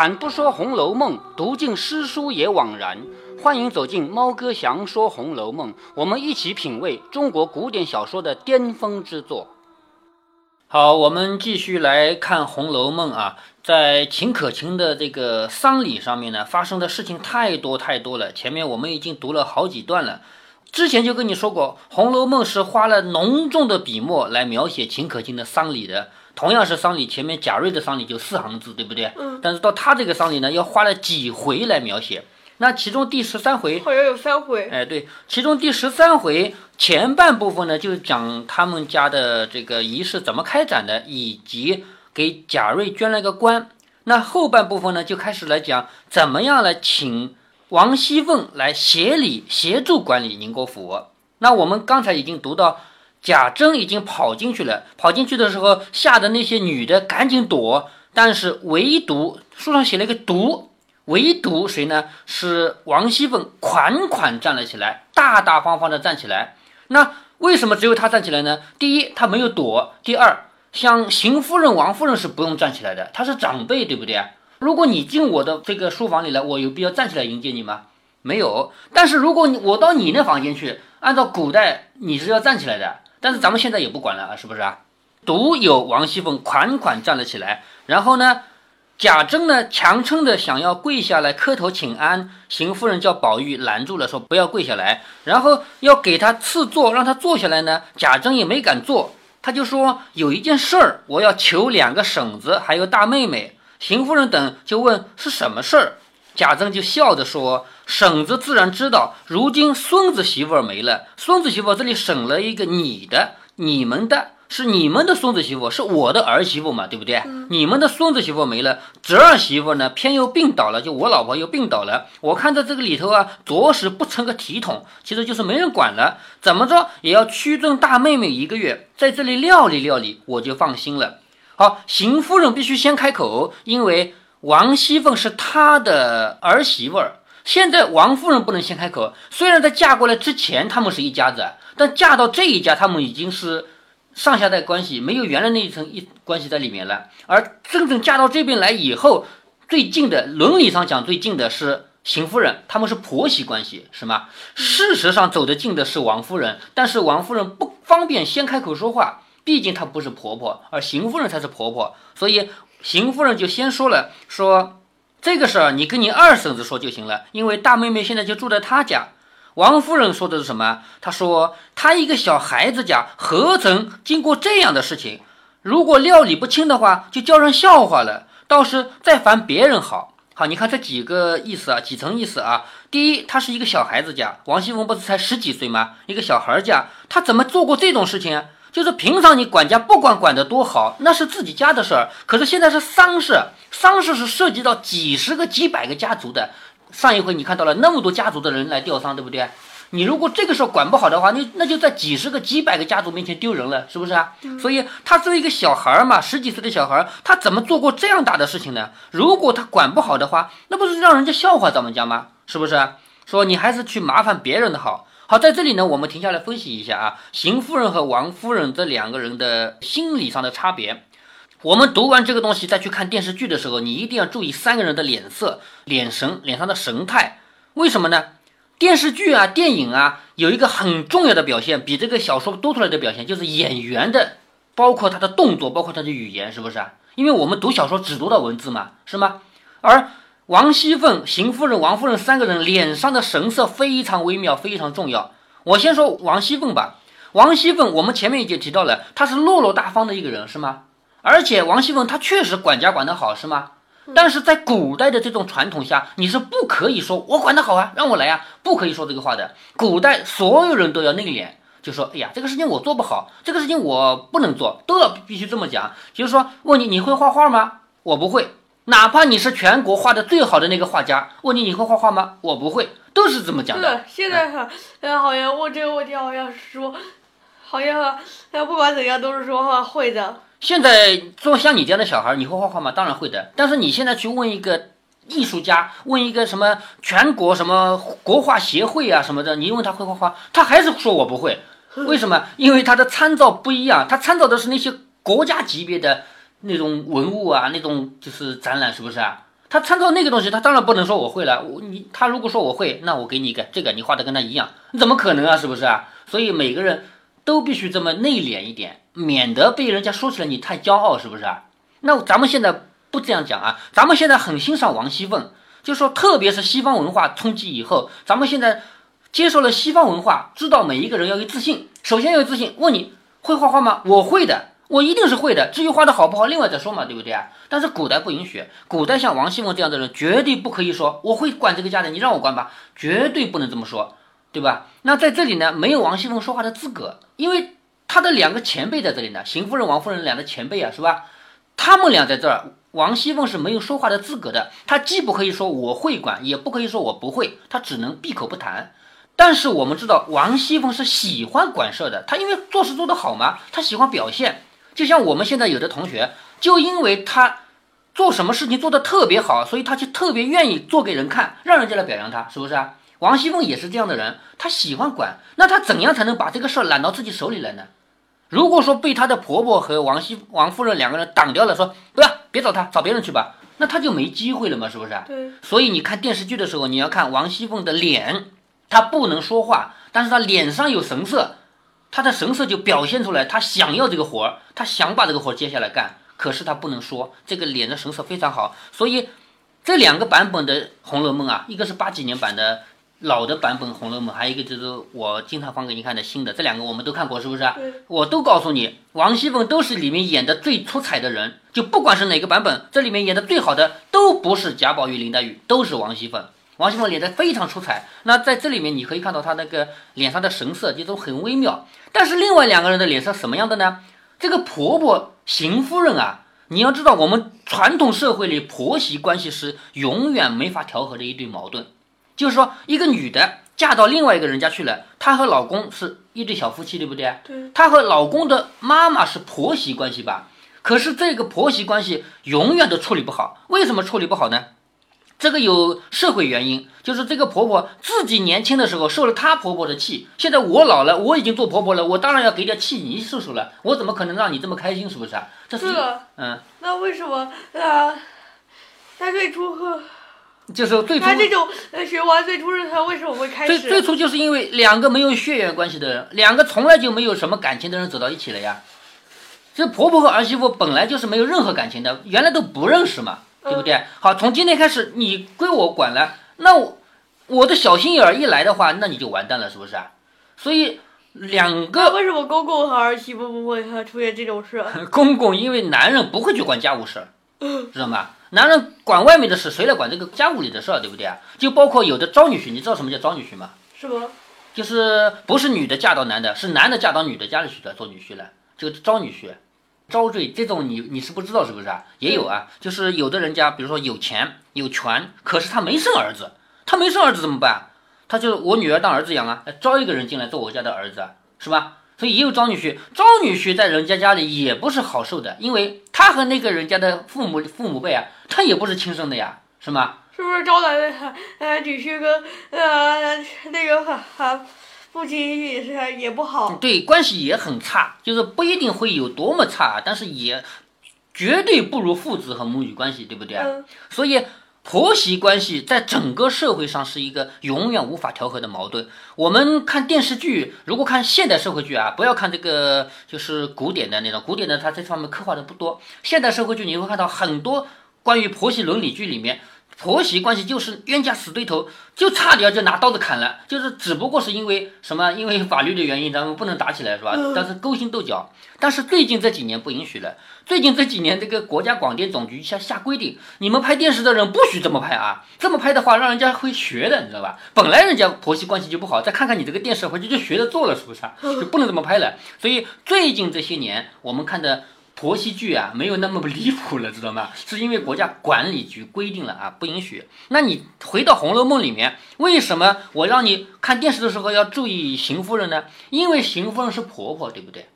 开坛不说《红楼梦》，读尽诗书也枉然。欢迎走进猫哥祥说《红楼梦》，我们一起品味中国古典小说的巅峰之作。好，我们继续来看《红楼梦》啊，在秦可卿的这个丧礼上面呢，发生的事情太多太多了。前面我们已经读了好几段了，之前就跟你说过，《红楼梦》是花了浓重的笔墨来描写秦可卿的丧礼的。同样是丧礼，前面贾瑞的丧礼就四行字，对不对？嗯。但是到他这个丧礼呢，要花了几回来描写。那其中第十三回好像有三回。哎，对，其中第十三回前半部分呢，就讲他们家的这个仪式怎么开展的，以及给贾瑞捐了个官。那后半部分呢，就开始来讲怎么样来请王熙凤来协理协助管理宁国府。那我们刚才已经读到。贾珍已经跑进去了，跑进去的时候，吓得那些女的赶紧躲，但是唯独书上写了一个独，唯独谁呢？是王熙凤款款站了起来，大大方方的站起来。那为什么只有她站起来呢？第一，她没有躲；第二，像邢夫人、王夫人是不用站起来的，她是长辈，对不对？如果你进我的这个书房里来，我有必要站起来迎接你吗？没有。但是如果你我到你那房间去，按照古代你是要站起来的。但是咱们现在也不管了啊，是不是啊？独有王熙凤款款站了起来，然后呢，贾珍呢强撑着想要跪下来磕头请安，邢夫人叫宝玉拦住了，说不要跪下来，然后要给他赐座，让他坐下来呢，贾珍也没敢坐，他就说有一件事儿，我要求两个婶子还有大妹妹，邢夫人等就问是什么事儿。贾珍就笑着说：“婶子自然知道，如今孙子媳妇儿没了，孙子媳妇这里省了一个你的，你们的是你们的孙子媳妇，是我的儿媳妇嘛，对不对？你们的孙子媳妇没了，侄儿媳妇呢，偏又病倒了，就我老婆又病倒了。我看在这个里头啊，着实不成个体统，其实就是没人管了，怎么着也要屈尊大妹妹一个月，在这里料理料理，我就放心了。好，邢夫人必须先开口，因为。”王熙凤是她的儿媳妇儿，现在王夫人不能先开口。虽然在嫁过来之前他们是一家子，但嫁到这一家，他们已经是上下代关系，没有原来那一层一关系在里面了。而真正嫁到这边来以后，最近的伦理上讲最近的是邢夫人，他们是婆媳关系，是吗？事实上走得近的是王夫人，但是王夫人不方便先开口说话，毕竟她不是婆婆，而邢夫人才是婆婆，所以。邢夫人就先说了，说这个事儿你跟你二婶子说就行了，因为大妹妹现在就住在她家。王夫人说的是什么？她说她一个小孩子家何曾经过这样的事情？如果料理不清的话，就叫人笑话了。倒是再烦别人好。好，你看这几个意思啊，几层意思啊。第一，他是一个小孩子家，王熙凤不是才十几岁吗？一个小孩家，他怎么做过这种事情？就是平常你管家不管管得多好，那是自己家的事儿。可是现在是丧事，丧事是涉及到几十个、几百个家族的。上一回你看到了那么多家族的人来吊丧，对不对？你如果这个时候管不好的话，那那就在几十个、几百个家族面前丢人了，是不是啊？所以他作为一个小孩儿嘛，十几岁的小孩儿，他怎么做过这样大的事情呢？如果他管不好的话，那不是让人家笑话咱们家吗？是不是？说你还是去麻烦别人的好。好，在这里呢，我们停下来分析一下啊，邢夫人和王夫人这两个人的心理上的差别。我们读完这个东西再去看电视剧的时候，你一定要注意三个人的脸色、脸神、脸上的神态。为什么呢？电视剧啊、电影啊，有一个很重要的表现，比这个小说多出来的表现，就是演员的，包括他的动作，包括他的语言，是不是啊？因为我们读小说只读到文字嘛，是吗？而王熙凤、邢夫人、王夫人三个人脸上的神色非常微妙，非常重要。我先说王熙凤吧。王熙凤，我们前面已经提到了，她是落落大方的一个人，是吗？而且王熙凤她确实管家管得好，是吗？但是在古代的这种传统下，你是不可以说我管得好啊，让我来啊，不可以说这个话的。古代所有人都要内敛，就说，哎呀，这个事情我做不好，这个事情我不能做，都要必须这么讲。就是说，问你你会画画吗？我不会。哪怕你是全国画的最好的那个画家，问你你会画画吗？我不会，都是这么讲的。现在哈，好像问这个问题好像说，好像他不管怎样都是说会的。现在做像你这样的小孩，你会画画吗？当然会的。但是你现在去问一个艺术家，问一个什么全国什么国画协会啊什么的，你问他会画画，他还是说我不会。为什么？因为他的参照不一样，他参照的是那些国家级别的。那种文物啊，那种就是展览，是不是啊？他参照那个东西，他当然不能说我会了。我你他如果说我会，那我给你一个这个，你画的跟他一样，你怎么可能啊？是不是啊？所以每个人都必须这么内敛一点，免得被人家说起来你太骄傲，是不是啊？那咱们现在不这样讲啊，咱们现在很欣赏王熙凤，就说特别是西方文化冲击以后，咱们现在接受了西方文化，知道每一个人要有自信，首先要有自信。问你会画画吗？我会的。我一定是会的，至于画的好不好，另外再说嘛，对不对啊？但是古代不允许，古代像王熙凤这样的人，绝对不可以说我会管这个家的，你让我管吧，绝对不能这么说，对吧？那在这里呢，没有王熙凤说话的资格，因为他的两个前辈在这里呢，邢夫人、王夫人两个前辈啊，是吧？他们俩在这儿，王熙凤是没有说话的资格的，她既不可以说我会管，也不可以说我不会，她只能闭口不谈。但是我们知道，王熙凤是喜欢管事的，她因为做事做得好嘛，她喜欢表现。就像我们现在有的同学，就因为他做什么事情做得特别好，所以他就特别愿意做给人看，让人家来表扬他，是不是啊？王熙凤也是这样的人，她喜欢管，那她怎样才能把这个事儿揽到自己手里来呢？如果说被她的婆婆和王熙王夫人两个人挡掉了，说不要，别找她，找别人去吧，那她就没机会了嘛，是不是？对。所以你看电视剧的时候，你要看王熙凤的脸，她不能说话，但是她脸上有神色。他的神色就表现出来，他想要这个活儿，他想把这个活儿接下来干，可是他不能说，这个脸的神色非常好，所以这两个版本的《红楼梦》啊，一个是八几年版的老的版本《红楼梦》，还有一个就是我经常放给你看的新的，这两个我们都看过，是不是？我都告诉你，王熙凤都是里面演的最出彩的人，就不管是哪个版本，这里面演的最好的都不是贾宝玉、林黛玉，都是王熙凤。王熙凤脸的非常出彩，那在这里面你可以看到她那个脸上的神色，这种很微妙。但是另外两个人的脸色什么样的呢？这个婆婆邢夫人啊，你要知道，我们传统社会里婆媳关系是永远没法调和的一对矛盾。就是说，一个女的嫁到另外一个人家去了，她和老公是一对小夫妻，对不对？对。她和老公的妈妈是婆媳关系吧？可是这个婆媳关系永远都处理不好。为什么处理不好呢？这个有社会原因，就是这个婆婆自己年轻的时候受了她婆婆的气，现在我老了，我已经做婆婆了，我当然要给点气你受受了，我怎么可能让你这么开心，是不是啊？这是嗯，那为什么啊？他最初和就是最初他这种学完最初是他为什么会开始？最最初就是因为两个没有血缘关系的人，两个从来就没有什么感情的人走到一起了呀。这婆婆和儿媳妇本来就是没有任何感情的，原来都不认识嘛。对不对？好，从今天开始你归我管了，那我我的小心眼儿一来的话，那你就完蛋了，是不是啊？所以两个为什么公公和儿媳妇不会出现这种事？公公因为男人不会去管家务事，知道吗？男人管外面的事，谁来管这个家务里的事儿？对不对啊？就包括有的招女婿，你知道什么叫招女婿吗？是吗？就是不是女的嫁到男的，是男的嫁到女的家里去的做女婿了，这个招女婿。招赘这种你你是不知道是不是啊？也有啊，就是有的人家，比如说有钱有权，可是他没生儿子，他没生儿子怎么办？他就我女儿当儿子养啊，招一个人进来做我家的儿子，是吧？所以也有招女婿，招女婿在人家家里也不是好受的，因为他和那个人家的父母父母辈啊，他也不是亲生的呀，是吗？是不是招来的呃女婿跟呃那个哈？父亲也是也不好，对，关系也很差，就是不一定会有多么差，但是也绝对不如父子和母女关系，对不对啊？所以婆媳关系在整个社会上是一个永远无法调和的矛盾。我们看电视剧，如果看现代社会剧啊，不要看这个就是古典的那种，古典的它这方面刻画的不多。现代社会剧你会看到很多关于婆媳伦理剧里面。婆媳关系就是冤家死对头，就差点就拿刀子砍了，就是只不过是因为什么？因为法律的原因，咱们不能打起来，是吧？但是勾心斗角。但是最近这几年不允许了，最近这几年这个国家广电总局下下规定，你们拍电视的人不许这么拍啊！这么拍的话，让人家会学的，你知道吧？本来人家婆媳关系就不好，再看看你这个电视，回去就学着做了，是不是？就不能这么拍了。所以最近这些年，我们看的。婆媳剧啊，没有那么离谱了，知道吗？是因为国家管理局规定了啊，不允许。那你回到《红楼梦》里面，为什么我让你看电视的时候要注意邢夫人呢？因为邢夫人是婆婆，对不对？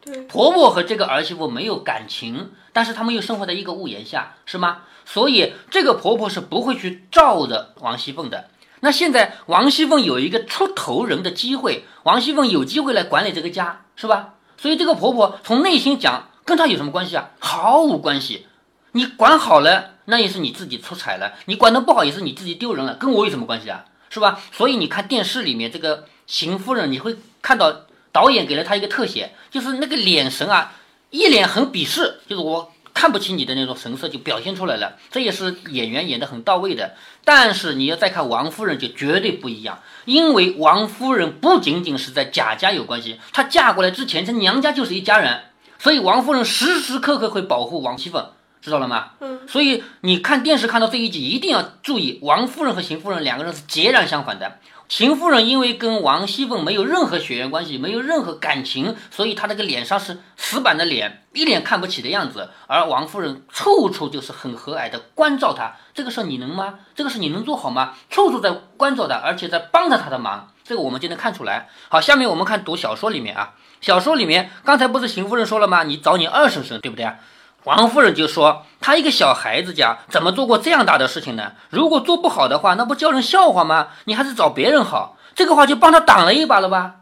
对。婆婆和这个儿媳妇没有感情，但是他们又生活在一个屋檐下，是吗？所以这个婆婆是不会去罩着王熙凤的。那现在王熙凤有一个出头人的机会，王熙凤有机会来管理这个家，是吧？所以这个婆婆从内心讲。跟他有什么关系啊？毫无关系。你管好了，那也是你自己出彩了；你管得不好，也是你自己丢人了，跟我有什么关系啊？是吧？所以你看电视里面这个邢夫人，你会看到导演给了她一个特写，就是那个眼神啊，一脸很鄙视，就是我。看不起你的那种神色就表现出来了，这也是演员演得很到位的。但是你要再看王夫人就绝对不一样，因为王夫人不仅仅是在贾家有关系，她嫁过来之前，她娘家就是一家人，所以王夫人时时刻刻会保护王熙凤，知道了吗？嗯。所以你看电视看到这一集，一定要注意，王夫人和邢夫人两个人是截然相反的。邢夫人因为跟王熙凤没有任何血缘关系，没有任何感情，所以她那个脸上是死板的脸，一脸看不起的样子。而王夫人处处就是很和蔼的关照她，这个事你能吗？这个事你能做好吗？处处在关照她，而且在帮着她的忙，这个我们就能看出来。好，下面我们看读小说里面啊，小说里面刚才不是邢夫人说了吗？你找你二婶婶，对不对啊？王夫人就说：“她一个小孩子家，怎么做过这样大的事情呢？如果做不好的话，那不叫人笑话吗？你还是找别人好。这个话就帮他挡了一把了吧？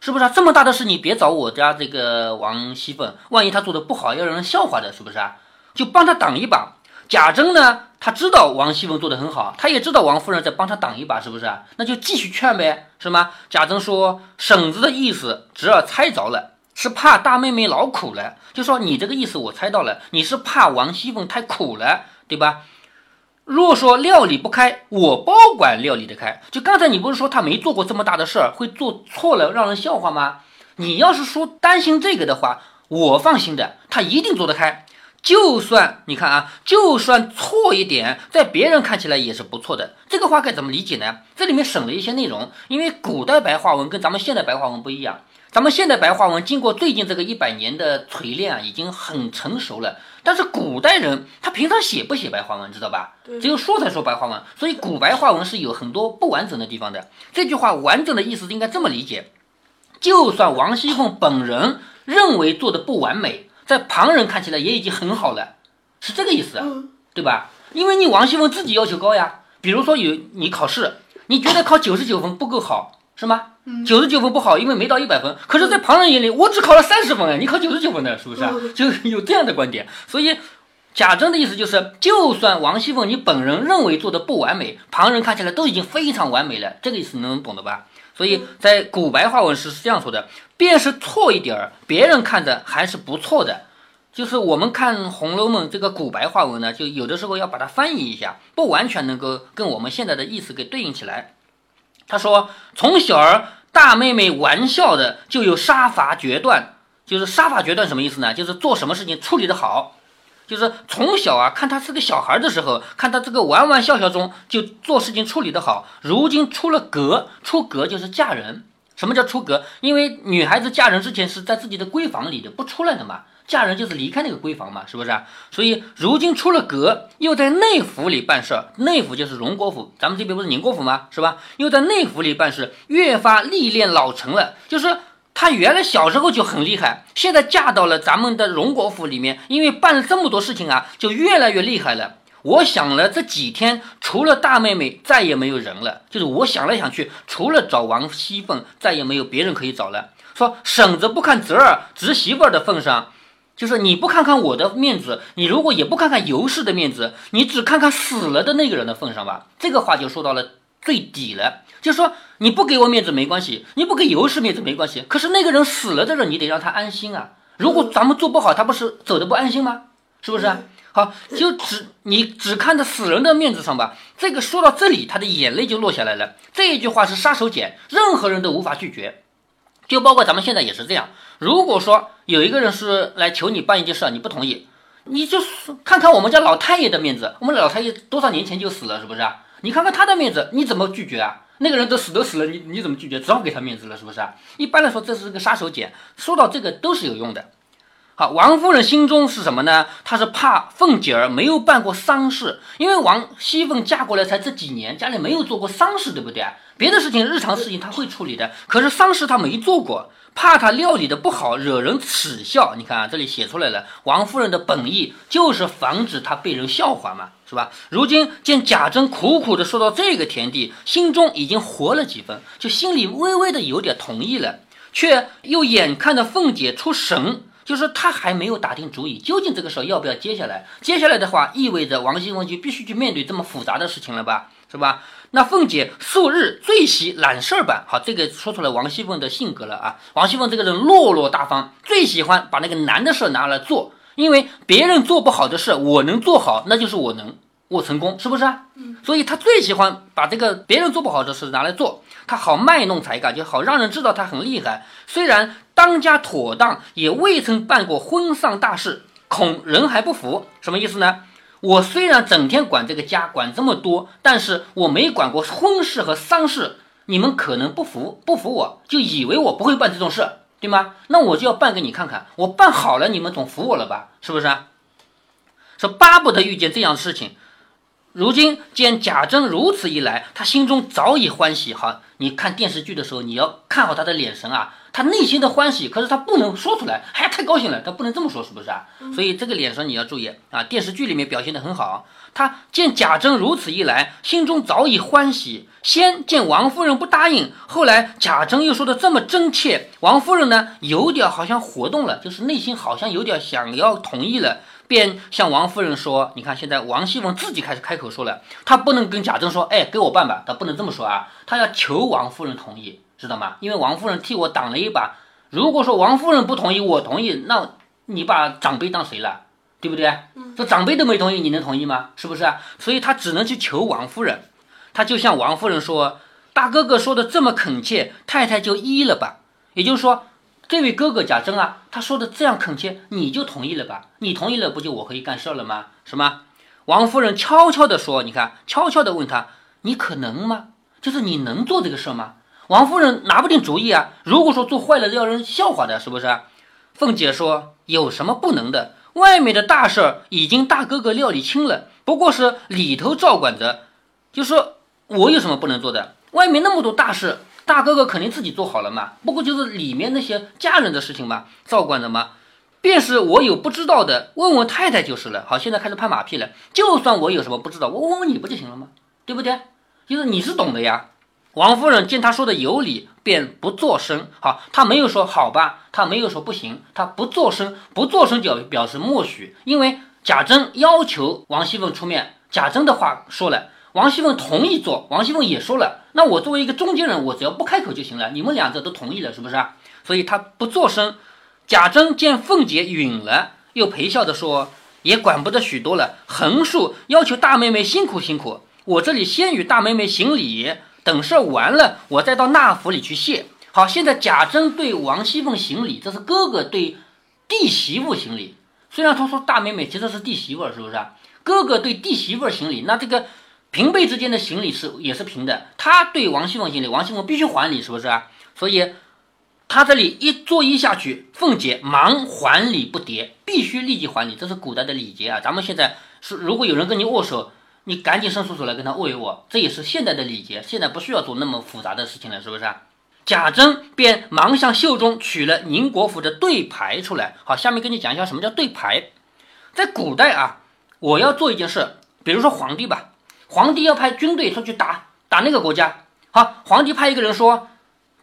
是不是啊？这么大的事，你别找我家这个王熙凤，万一她做的不好，要让人笑话的，是不是啊？就帮他挡一把。贾珍呢，他知道王熙凤做的很好，他也知道王夫人在帮他挡一把，是不是？那就继续劝呗，是吗？贾珍说：‘婶子的意思，侄儿猜着了。’”是怕大妹妹劳苦了，就说你这个意思我猜到了，你是怕王熙凤太苦了，对吧？若说料理不开，我包管料理得开。就刚才你不是说他没做过这么大的事儿，会做错了让人笑话吗？你要是说担心这个的话，我放心的，他一定做得开。就算你看啊，就算错一点，在别人看起来也是不错的。这个话该怎么理解呢？这里面省了一些内容，因为古代白话文跟咱们现代白话文不一样。咱们现代白话文经过最近这个一百年的锤炼啊，已经很成熟了。但是古代人他平常写不写白话文，知道吧？只有说才说白话文，所以古白话文是有很多不完整的地方的。这句话完整的意思应该这么理解：就算王熙凤本人认为做的不完美，在旁人看起来也已经很好了，是这个意思，对吧？因为你王熙凤自己要求高呀。比如说有你考试，你觉得考九十九分不够好，是吗？九十九分不好，因为没到一百分。可是，在旁人眼里，我只考了三十分哎，你考九十九分的，是不是啊？就有这样的观点。所以，贾政的意思就是，就算王熙凤你本人认为做的不完美，旁人看起来都已经非常完美了。这个意思能懂的吧？所以在古白话文时是这样说的：，便是错一点儿，别人看着还是不错的。就是我们看《红楼梦》这个古白话文呢，就有的时候要把它翻译一下，不完全能够跟我们现在的意思给对应起来。他说：“从小儿大妹妹玩笑的就有杀伐决断，就是杀伐决断什么意思呢？就是做什么事情处理的好，就是从小啊看他是个小孩的时候，看他这个玩玩笑笑中就做事情处理的好。如今出了阁，出阁就是嫁人。什么叫出阁？因为女孩子嫁人之前是在自己的闺房里的，不出来的嘛。”嫁人就是离开那个闺房嘛，是不是啊？所以如今出了阁，又在内府里办事儿。内府就是荣国府，咱们这边不是宁国府吗？是吧？又在内府里办事，越发历练老成了。就是她原来小时候就很厉害，现在嫁到了咱们的荣国府里面，因为办了这么多事情啊，就越来越厉害了。我想了这几天，除了大妹妹，再也没有人了。就是我想来想去，除了找王熙凤，再也没有别人可以找了。说婶子不看侄儿侄媳妇儿的份上。就是你不看看我的面子，你如果也不看看尤氏的面子，你只看看死了的那个人的份上吧。这个话就说到了最底了。就说你不给我面子没关系，你不给尤氏面子没关系，可是那个人死了的人，你得让他安心啊。如果咱们做不好，他不是走的不安心吗？是不是？好，就只你只看在死人的面子上吧。这个说到这里，他的眼泪就落下来了。这一句话是杀手锏，任何人都无法拒绝。就包括咱们现在也是这样。如果说有一个人是来求你办一件事，你不同意，你就看看我们家老太爷的面子。我们老太爷多少年前就死了，是不是啊？你看看他的面子，你怎么拒绝啊？那个人都死都死了，你你怎么拒绝？只好给他面子了，是不是啊？一般来说，这是个杀手锏。说到这个，都是有用的。好，王夫人心中是什么呢？她是怕凤姐儿没有办过丧事，因为王熙凤嫁过来才这几年，家里没有做过丧事，对不对？别的事情，日常事情她会处理的，可是丧事她没做过，怕她料理的不好，惹人耻笑。你看啊，这里写出来了，王夫人的本意就是防止她被人笑话嘛，是吧？如今见贾珍苦苦的说到这个田地，心中已经活了几分，就心里微微的有点同意了，却又眼看着凤姐出神。就是他还没有打定主意，究竟这个事儿要不要接下来？接下来的话，意味着王熙凤就必须去面对这么复杂的事情了吧，是吧？那凤姐素日最喜揽事儿办，好，这个说出来王熙凤的性格了啊。王熙凤这个人落落大方，最喜欢把那个难的事拿来做，因为别人做不好的事，我能做好，那就是我能，我成功，是不是啊？嗯。所以她最喜欢把这个别人做不好的事拿来做，她好卖弄才干，就好让人知道她很厉害。虽然当家妥当，也未曾办过婚丧大事，恐人还不服。什么意思呢？我虽然整天管这个家，管这么多，但是我没管过婚事和丧事。你们可能不服，不服我就以为我不会办这种事，对吗？那我就要办给你看看，我办好了，你们总服我了吧？是不是？说巴不得遇见这样的事情。如今见贾珍如此一来，他心中早已欢喜。好，你看电视剧的时候，你要看好他的眼神啊，他内心的欢喜，可是他不能说出来，哎呀，太高兴了，他不能这么说，是不是啊？所以这个脸上你要注意啊。电视剧里面表现的很好，他见贾珍如此一来，心中早已欢喜。先见王夫人不答应，后来贾珍又说的这么真切，王夫人呢有点好像活动了，就是内心好像有点想要同意了。便向王夫人说：“你看，现在王熙凤自己开始开口说了，她不能跟贾珍说，哎，给我办吧，她不能这么说啊，她要求王夫人同意，知道吗？因为王夫人替我挡了一把。如果说王夫人不同意，我同意，那你把长辈当谁了，对不对？这长辈都没同意，你能同意吗？是不是啊？所以他只能去求王夫人。他就向王夫人说：大哥哥说的这么恳切，太太就依了吧。也就是说。”这位哥哥贾珍啊，他说的这样恳切，你就同意了吧？你同意了，不就我可以干事了吗？什么？王夫人悄悄地说：“你看，悄悄地问他，你可能吗？就是你能做这个事吗？”王夫人拿不定主意啊。如果说做坏了，要人笑话的，是不是？凤姐说：“有什么不能的？外面的大事儿已经大哥哥料理清了，不过是里头照管着。就说我有什么不能做的？外面那么多大事。”大哥哥肯定自己做好了嘛，不过就是里面那些家人的事情嘛，照管着嘛。便是我有不知道的，问问太太就是了。好，现在开始拍马屁了。就算我有什么不知道，我问问你不就行了吗？对不对？就是你是懂的呀。王夫人见他说的有理，便不作声。好，他没有说好吧，他没有说不行，他不作声，不作声就表示默许。因为贾珍要求王熙凤出面，贾珍的话说了。王熙凤同意做，王熙凤也说了，那我作为一个中间人，我只要不开口就行了。你们两个都同意了，是不是啊？所以他不作声。贾珍见凤姐允了，又陪笑着说：“也管不得许多了，横竖要求大妹妹辛苦辛苦。我这里先与大妹妹行礼，等事儿完了，我再到那府里去谢。好，现在贾珍对王熙凤行礼，这是哥哥对弟媳妇行礼。虽然他说大妹妹其实是弟媳妇，是不是？哥哥对弟媳妇行礼，那这个。”平辈之间的行礼是也是平的，他对王熙凤行礼，王熙凤必须还礼，是不是啊？所以他这里一作揖下去，凤姐忙还礼不迭，必须立即还礼，这是古代的礼节啊。咱们现在是如果有人跟你握手，你赶紧伸出手来跟他握一握，这也是现代的礼节。现在不需要做那么复杂的事情了，是不是？贾珍便忙向袖中取了宁国府的对牌出来。好，下面跟你讲一下什么叫对牌。在古代啊，我要做一件事，比如说皇帝吧。皇帝要派军队出去打打那个国家，好，皇帝派一个人说，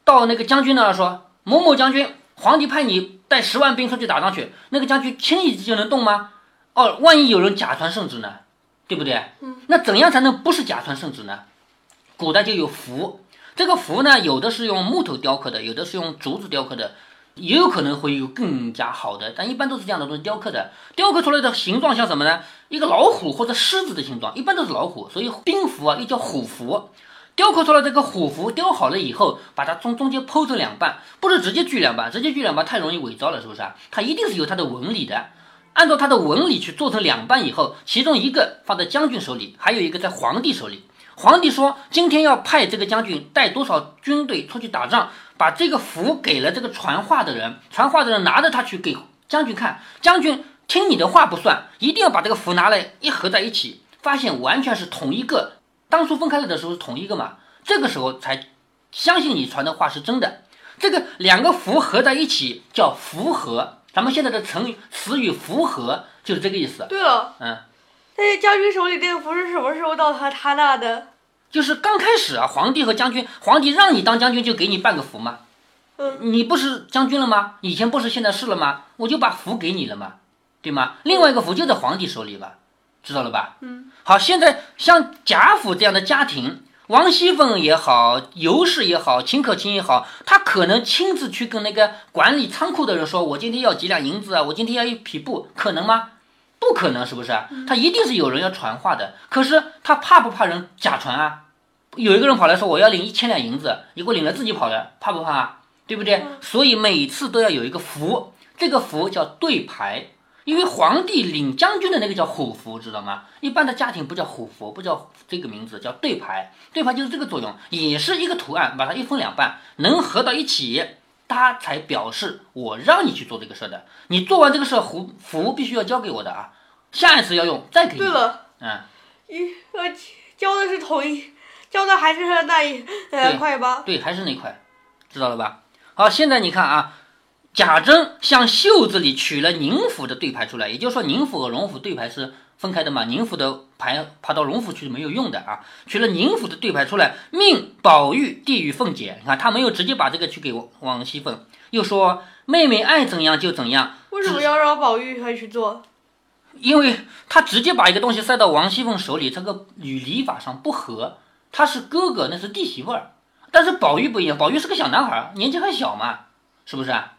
到那个将军那儿说，某某将军，皇帝派你带十万兵出去打仗去，那个将军轻易就能动吗？哦，万一有人假传圣旨呢，对不对？嗯，那怎样才能不是假传圣旨呢？古代就有符，这个符呢，有的是用木头雕刻的，有的是用竹子雕刻的。也有可能会有更加好的，但一般都是这样的东西雕刻的，雕刻出来的形状像什么呢？一个老虎或者狮子的形状，一般都是老虎，所以兵符啊又叫虎符。雕刻出来这个虎符，雕好了以后，把它从中间剖成两半，不是直接锯两半，直接锯两半太容易伪造了，是不是啊？它一定是有它的纹理的，按照他的纹理去做成两半以后，其中一个放在将军手里，还有一个在皇帝手里。皇帝说今天要派这个将军带多少军队出去打仗。把这个符给了这个传话的人，传话的人拿着它去给将军看，将军听你的话不算，一定要把这个符拿来一合在一起，发现完全是同一个。当初分开了的时候是同一个嘛，这个时候才相信你传的话是真的。这个两个符合在一起叫符合，咱们现在的成语词语符合就是这个意思。对了，嗯，那将军手里这个符是什么时候到他他那的？就是刚开始啊，皇帝和将军，皇帝让你当将军就给你半个符吗？嗯，你不是将军了吗？以前不是，现在是了吗？我就把符给你了嘛，对吗？另外一个符就在皇帝手里吧，知道了吧？嗯，好，现在像贾府这样的家庭，王熙凤也好，尤氏也好，秦可卿也好，他可能亲自去跟那个管理仓库的人说：“我今天要几两银子啊，我今天要一匹布，可能吗？不可能，是不是？他一定是有人要传话的。可是他怕不怕人假传啊？有一个人跑来说我要领一千两银子，你给我领了自己跑的，怕不怕啊？对不对？所以每次都要有一个符，这个符叫对牌。因为皇帝领将军的那个叫虎符，知道吗？一般的家庭不叫虎符，不叫这个名字，叫对牌。对牌就是这个作用，也是一个图案，把它一分两半，能合到一起，它才表示我让你去做这个事儿的。你做完这个事儿，符符必须要交给我的啊，下一次要用再给你。对了，嗯，一呃交的是同一，交的还是那一呃对块吧？对，还是那块，知道了吧？好，现在你看啊，贾珍向袖子里取了宁府的对牌出来，也就是说宁府和荣府对牌是分开的嘛，宁府的牌爬到荣府去是没有用的啊，取了宁府的对牌出来，命宝玉递与凤姐，你看他没有直接把这个去给王王熙凤，又说妹妹爱怎样就怎样，为什么要让宝玉还去做？因为他直接把一个东西塞到王熙凤手里，这个与礼法上不合。他是哥哥，那是弟媳妇儿，但是宝玉不一样，宝玉是个小男孩儿，年纪还小嘛，是不是啊？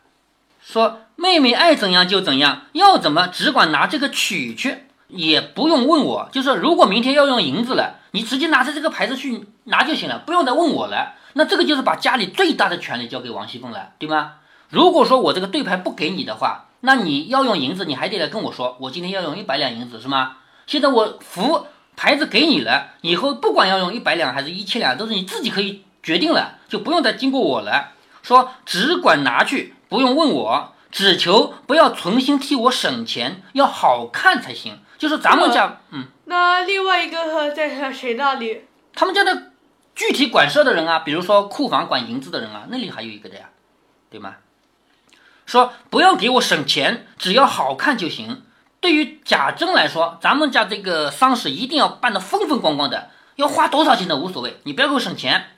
说妹妹爱怎样就怎样，要怎么只管拿这个取去，也不用问我。就是如果明天要用银子了，你直接拿着这个牌子去拿就行了，不用再问我了。那这个就是把家里最大的权利交给王熙凤了，对吗？如果说我这个对牌不给你的话，那你要用银子，你还得来跟我说，我今天要用一百两银子，是吗？现在我符牌子给你了，以后不管要用一百两还是一千两，都是你自己可以决定了，就不用再经过我了。说只管拿去，不用问我，只求不要存心替我省钱，要好看才行。就是咱们家，嗯，那另外一个呃在谁那里？他们家的具体管事的人啊，比如说库房管银子的人啊，那里还有一个的呀，对吗？说不要给我省钱，只要好看就行。对于贾珍来说，咱们家这个丧事一定要办得风风光光的，要花多少钱都无所谓，你不要给我省钱。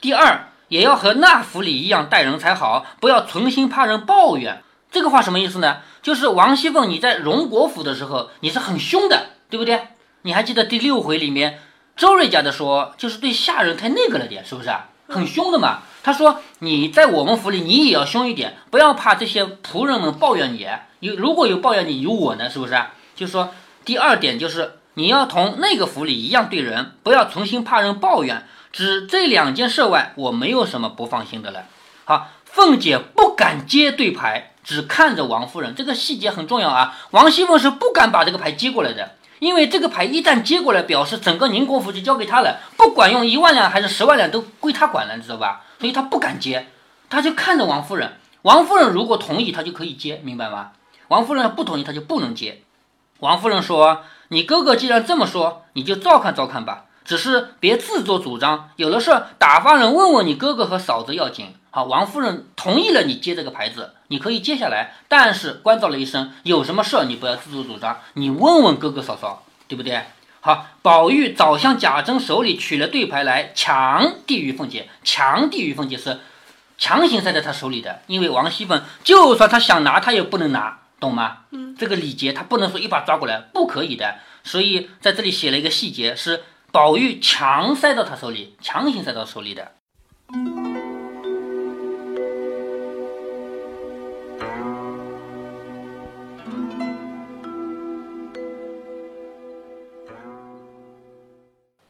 第二，也要和那府里一样待人才好，不要存心怕人抱怨。这个话什么意思呢？就是王熙凤你在荣国府的时候，你是很凶的，对不对？你还记得第六回里面周瑞家的说，就是对下人太那个了点，是不是？很凶的嘛。他说你在我们府里，你也要凶一点，不要怕这些仆人们抱怨你。有如果有抱怨你，有我呢，是不是啊？就说第二点就是你要同那个府里一样对人，不要存心怕人抱怨。只这两件事外，我没有什么不放心的了。好，凤姐不敢接对牌，只看着王夫人，这个细节很重要啊。王熙凤是不敢把这个牌接过来的，因为这个牌一旦接过来，表示整个宁国府就交给他了，不管用一万两还是十万两都归他管了，你知道吧？所以他不敢接，他就看着王夫人。王夫人如果同意，他就可以接，明白吗？王夫人不同意，他就不能接。王夫人说：“你哥哥既然这么说，你就照看照看吧。只是别自作主张，有的事儿打发人问问你哥哥和嫂子要紧。”好，王夫人同意了你接这个牌子，你可以接下来，但是关照了一声，有什么事儿你不要自作主张，你问问哥哥嫂嫂，对不对？好，宝玉早向贾珍手里取了对牌来，强递于凤姐，强递于凤姐是强行塞在他手里的，因为王熙凤就算她想拿，她也不能拿，懂吗？嗯，这个礼节她不能说一把抓过来，不可以的。所以在这里写了一个细节，是宝玉强塞到他手里，强行塞到手里的。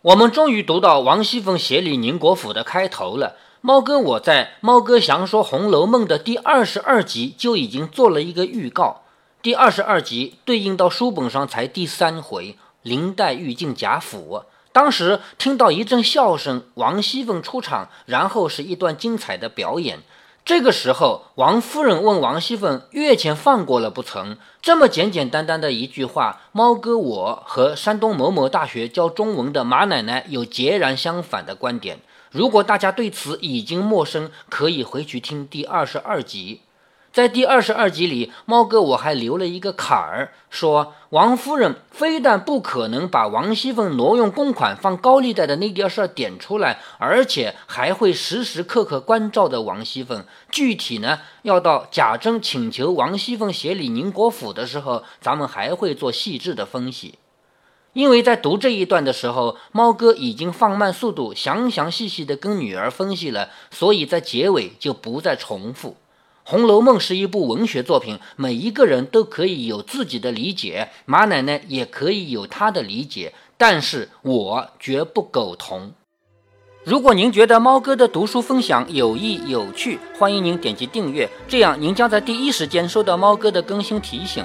我们终于读到王熙凤协理宁国府的开头了。猫哥我在《猫哥详说红楼梦》的第二十二集就已经做了一个预告，第二十二集对应到书本上才第三回，林黛玉进贾府。当时听到一阵笑声，王熙凤出场，然后是一段精彩的表演。这个时候，王夫人问王熙凤：“月钱放过了不成？”这么简简单单的一句话，猫哥我和山东某某大学教中文的马奶奶有截然相反的观点。如果大家对此已经陌生，可以回去听第二十二集。在第二十二集里，猫哥我还留了一个坎儿，说王夫人非但不可能把王熙凤挪用公款放高利贷的那件事儿点出来，而且还会时时刻刻关照着王熙凤。具体呢，要到贾珍请求王熙凤协理宁国府的时候，咱们还会做细致的分析。因为在读这一段的时候，猫哥已经放慢速度，详详细细的跟女儿分析了，所以在结尾就不再重复。《红楼梦》是一部文学作品，每一个人都可以有自己的理解，马奶奶也可以有她的理解，但是我绝不苟同。如果您觉得猫哥的读书分享有益有趣，欢迎您点击订阅，这样您将在第一时间收到猫哥的更新提醒。